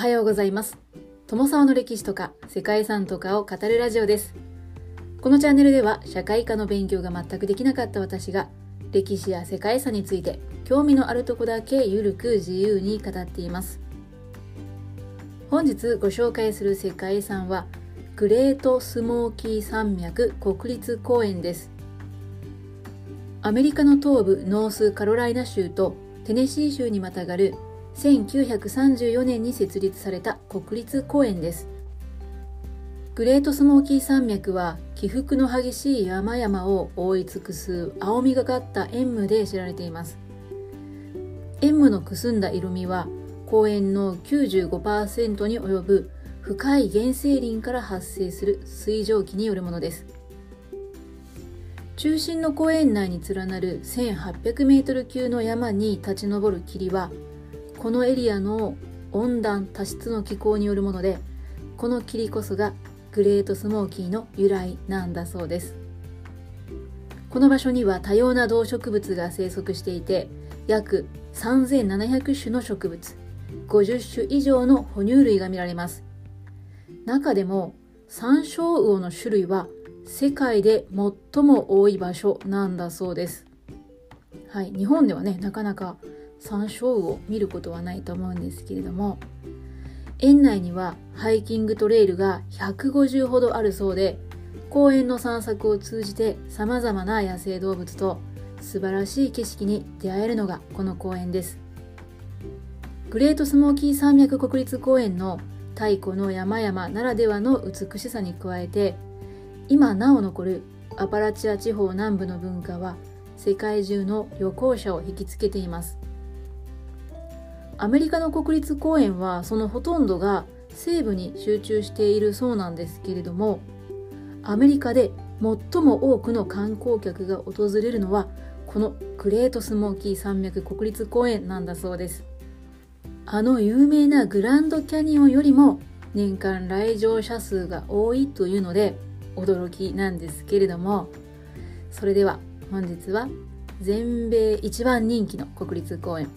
はようございます。友沢の歴史とか世界遺産とかを語るラジオです。このチャンネルでは社会科の勉強が全くできなかった私が歴史や世界遺産について興味のあるとこだけゆるく自由に語っています。本日ご紹介する世界遺産はグレートスモーキー山脈国立公園です。アメリカの東部ノースカロライナ州とテネシー州にまたがる1934年に設立された国立公園です。グレートスモーキー山脈は起伏の激しい山々を覆い尽くす青みがかった塩霧で知られています。塩霧のくすんだ色味は公園の95%に及ぶ深い原生林から発生する水蒸気によるものです。中心の公園内に連なる1800メートル級の山に立ち上る霧はこのエリアの温暖多湿の気候によるものでこの霧こそがグレートスモーキーの由来なんだそうですこの場所には多様な動植物が生息していて約3700種の植物50種以上の哺乳類が見られます中でもサンショウウオの種類は世界で最も多い場所なんだそうです。はい、日本ではねなかなか山椒を見ることはないと思うんですけれども園内にはハイキングトレイルが150ほどあるそうで公園の散策を通じてさまざまな野生動物と素晴らしい景色に出会えるのがこの公園です。グレートスモーキー山脈国立公園の太古の山々ならではの美しさに加えて今なお残るアパラチア地方南部の文化は世界中の旅行者を引きつけています。アメリカの国立公園はそのほとんどが西部に集中しているそうなんですけれどもアメリカで最も多くの観光客が訪れるのはこのグレートスモーキー山脈国立公園なんだそうです。あの有名なグランドキャニオンよりも年間来場者数が多いというので驚きなんですけれどもそれでは本日は全米一番人気の国立公園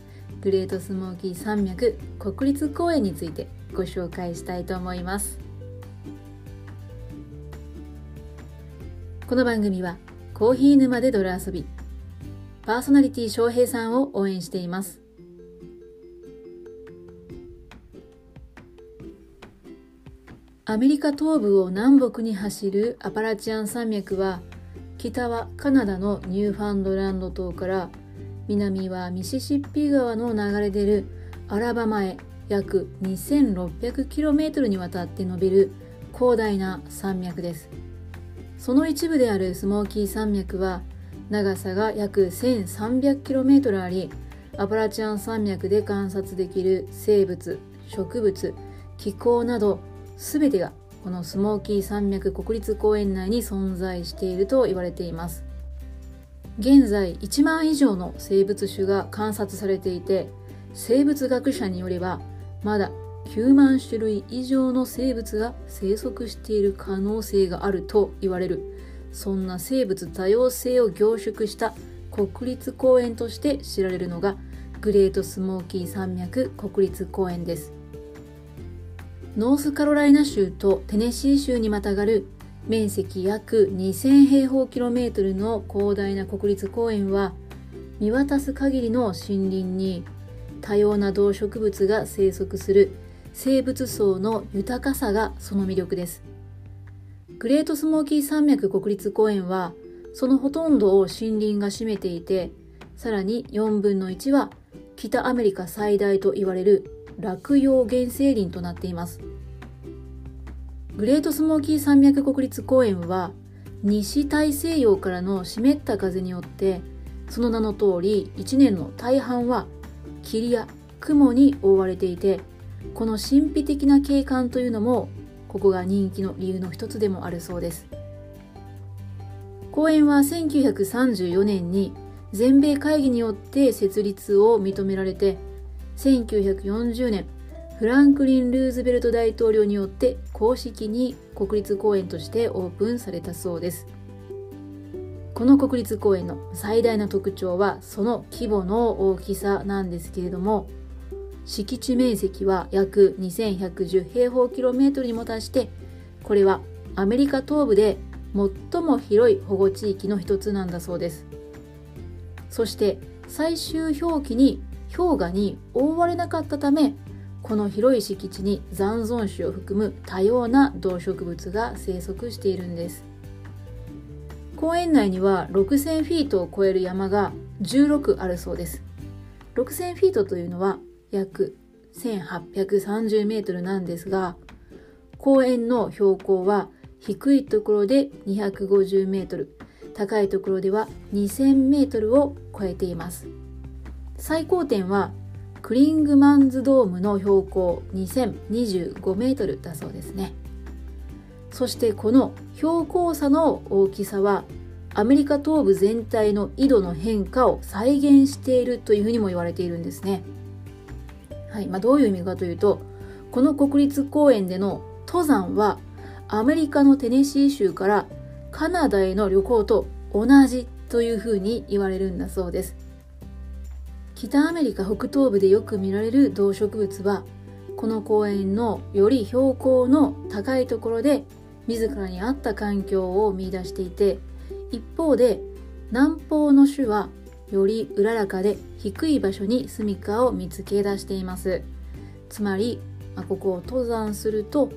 グレートスモーキー山脈国立公園についてご紹介したいと思います。この番組はコーヒー沼で泥遊びパーソナリティ翔平さんを応援しています。アメリカ東部を南北に走るアパラチアン山脈は北はカナダのニューファンドランド島から南はミシシッピ川の流れ出るアラバマへ約 2600km にわたって伸びる広大な山脈です。その一部であるスモーキー山脈は長さが約 1300km ありアパラチアン山脈で観察できる生物植物気候など全てがこのスモーキー山脈国立公園内に存在していると言われています。現在1万以上の生物種が観察されていて生物学者によればまだ9万種類以上の生物が生息している可能性があると言われる。そんな生物多様性を凝縮した国立公園として知られるのがグレートスモーキー山脈国立公園です。ノースカロライナ州とテネシー州にまたがる面積約2000平方キロメートルの広大な国立公園は見渡す限りの森林に多様な動植物が生息する生物層の豊かさがその魅力です。グレートスモーキー山脈国立公園はそのほとんどを森林が占めていてさらに4分の1は北アメリカ最大と言われる落葉原生林となっています。グレートスモーキー山脈国立公園は西大西洋からの湿った風によってその名の通り1年の大半は霧や雲に覆われていてこの神秘的な景観というのもここが人気の理由の一つでもあるそうです。公園は1934年に全米会議によって設立を認められて1940年フランクリン・ルーズベルト大統領によって公式に国立公園としてオープンされたそうです。この国立公園の最大の特徴はその規模の大きさなんですけれども敷地面積は約2110平方キロメートルにも達してこれはアメリカ東部で最も広い保護地域の一つなんだそうです。そして最終表記に氷河に覆われなかったためこの広い敷地に残存種を含む多様な動植物が生息しているんです。公園内には6000フィートを超える山が16あるそうです。6000フィートというのは約1830メートルなんですが公園の標高は低いところで250メートル高いところでは2000メートルを超えています。最高点はクリングマンズドームの標高2025メートルだそうですねそしてこの標高差の大きさはアメリカ東部全体の緯度の変化を再現しているというふうにも言われているんですね。はいまあ、どういう意味かというとこの国立公園での登山はアメリカのテネシー州からカナダへの旅行と同じというふうに言われるんだそうです。北アメリカ北東部でよく見られる動植物はこの公園のより標高の高いところで自らに合った環境を見出していて一方で南方の種はよりうららかで低い場所に住処を見つけ出しています。つまり、あ、ここを登山すると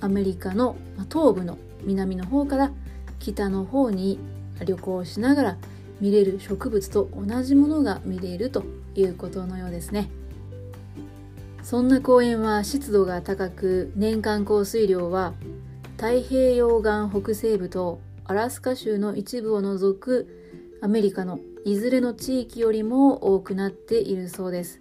アメリカの東部の南の方から北の方に旅行しながら見れる植物と同じものが見れるということのようですね。そんな公園は湿度が高く年間降水量は太平洋岸北西部とアラスカ州の一部を除くアメリカのいずれの地域よりも多くなっているそうです。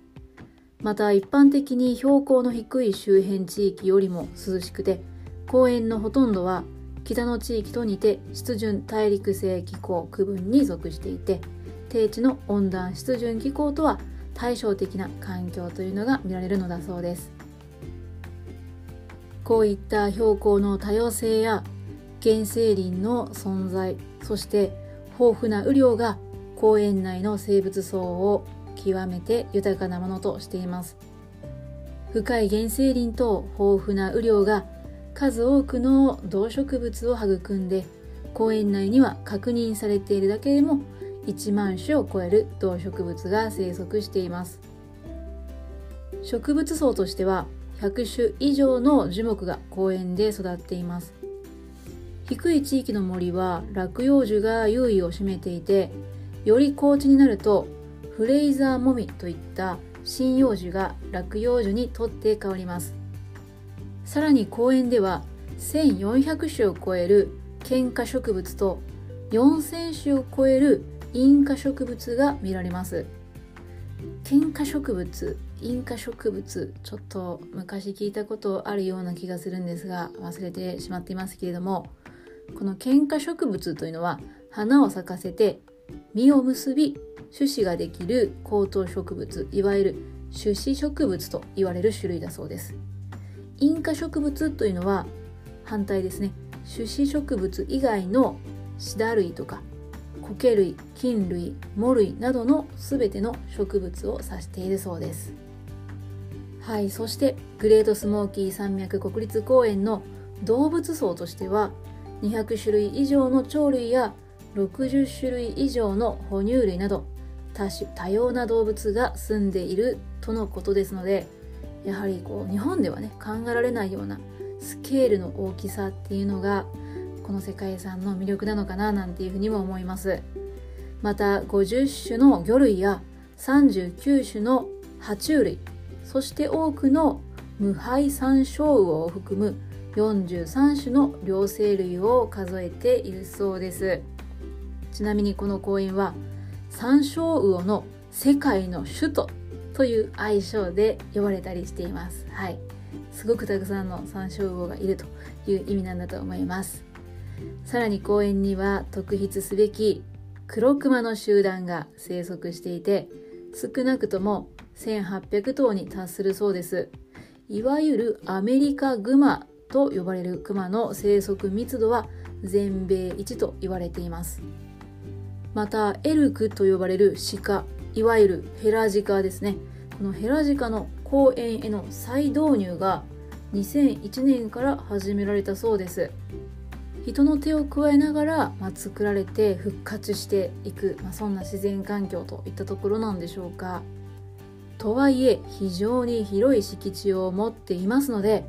また一般的に標高の低い周辺地域よりも涼しくて公園のほとんどは北の地域と似て湿潤大陸性気候区分に属していて低地の温暖湿潤気候とは対照的な環境というのが見られるのだそうです。こういった標高の多様性や原生林の存在そして豊富な雨量が公園内の生物層を極めて豊かなものとしています。深い原生林と豊富な雨量が数多くの動植物を育んで公園内には確認されているだけでも1万種を超える動植物が生息しています。植物層としては100種以上の樹木が公園で育っています。低い地域の森は落葉樹が優位を占めていてより高地になるとフレイザーモミといった針葉樹が落葉樹にとって変わります。さらに公園では1400種を超える喧嘩植物と4000種を超える引火植物が見られます。喧嘩植物引火植物ちょっと昔聞いたことあるような気がするんですが忘れてしまっていますけれどもこの喧嘩植物というのは花を咲かせて実を結び種子ができる高等植物いわゆる種子植物と言われる種類だそうです。引火植物というのは反対ですね。種子植物以外のシダ類とか苔類菌類藻類などの全ての植物を指しているそうです。はいそしてグレートスモーキー山脈国立公園の動物層としては200種類以上の鳥類や60種類以上の哺乳類など多種多様な動物が住んでいるとのことですのでやはりこう日本ではね考えられないようなスケールの大きさっていうのがこの世界遺産の魅力なのかななんていうふうにも思いますまた50種の魚類や39種の爬虫類そして多くの無敗山椒魚を含む43種の両生類を数えているそうですちなみにこの公園は山椒魚の世界の首都という愛称で呼ばれたりしています。はい。すごくたくさんの山椒魚がいるという意味なんだと思います。さらに公園には特筆すべき黒熊の集団が生息していて、少なくとも1800頭に達するそうです。いわゆるアメリカグマと呼ばれるクマの生息密度は全米一と言われています。またエルクと呼ばれる鹿いわゆるヘラジカですねこのヘラジカの公園への再導入が2001年から始められたそうです人の手を加えながら、まあ、作られて復活していく、まあ、そんな自然環境といったところなんでしょうか。とはいえ非常に広い敷地を持っていますので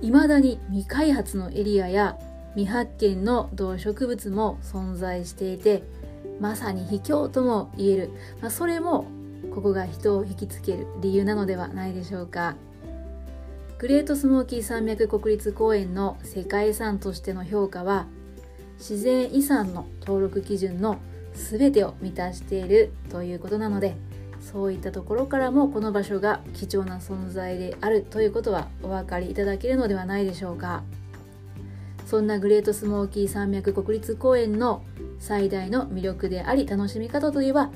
未だに未開発のエリアや未発見の動植物も存在していてまさに秘境とも言える、まあ、それもここが人を引きつける理由なのではないでしょうか。グレートスモーキー山脈国立公園の世界遺産としての評価は自然遺産の登録基準の全てを満たしているということなのでそういったところからもこの場所が貴重な存在であるということはお分かりいただけるのではないでしょうか。そんなグレートスモーキー山脈国立公園の最大の魅力であり楽しみ方といえば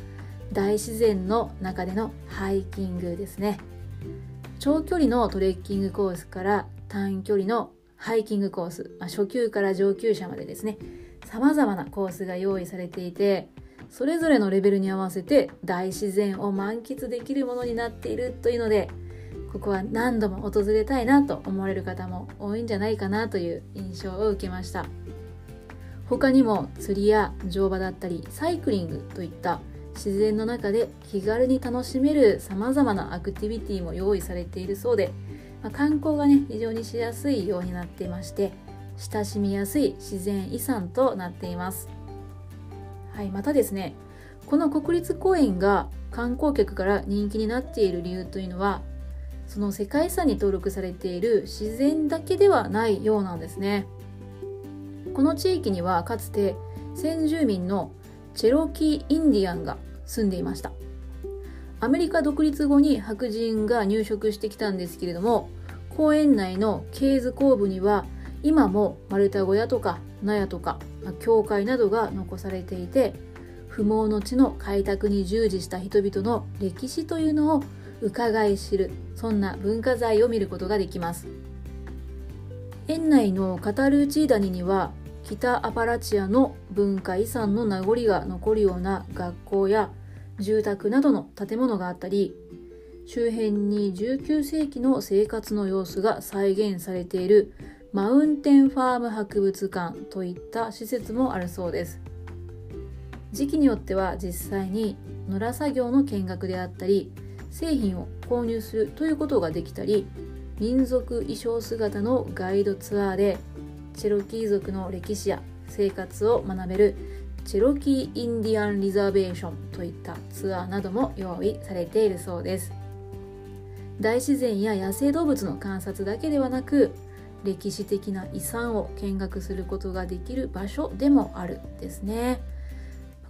大自然の中でのハイキングですね。長距離のトレッキングコースから短距離のハイキングコース、まあ、初級から上級者までですね様々なコースが用意されていてそれぞれのレベルに合わせて大自然を満喫できるものになっているというのでここは何度も訪れたいなと思われる方も多いんじゃないかなという印象を受けました。他にも釣りや乗馬だったりサイクリングといった自然の中で気軽に楽しめるさまざまなアクティビティも用意されているそうで、まあ、観光がね非常にしやすいようになっていまして親しみやすい自然遺産となっています。はい、またですねこの国立公園が観光客から人気になっている理由というのはその世界遺産に登録されている自然だけではないようなんですね。この地域にはかつて先住民のチェロキー・インディアンが住んでいました。アメリカ独立後に白人が入植してきたんですけれども公園内のケーズ後部には今も丸太小屋とか納屋とか教会などが残されていて不毛の地の開拓に従事した人々の歴史というのを伺い知るそんな文化財を見ることができます。園内のカタルーチー谷には北アパラチアの文化遺産の名残が残るような学校や住宅などの建物があったり周辺に19世紀の生活の様子が再現されているマウンテンファーム博物館といった施設もあるそうです。時期によっては実際に野良作業の見学であったり製品を購入するということができたり民族衣装姿のガイドツアーでチェロキー族の歴史や生活を学べるチェロキー・インディアン・リザーベーションといったツアーなども用意されているそうです大自然や野生動物の観察だけではなく歴史的な遺産を見学することができる場所でもあるですね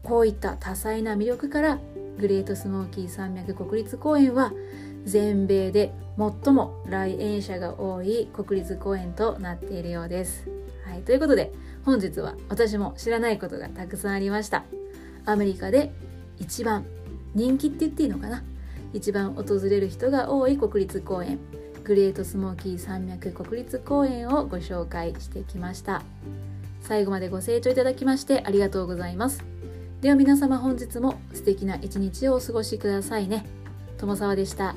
こういった多彩な魅力からグレートスモーキー山脈国立公園は全米で最も来園者が多い国立公園となっているようです。はい、ということで本日は私も知らないことがたくさんありました。アメリカで一番人気って言っていいのかな？一番訪れる人が多い国立公園。グレートスモーキー山脈国立公園をご紹介してきました。最後までご清聴いただきましてありがとうございます。では皆様本日も素敵な一日をお過ごしくださいね。友沢でした。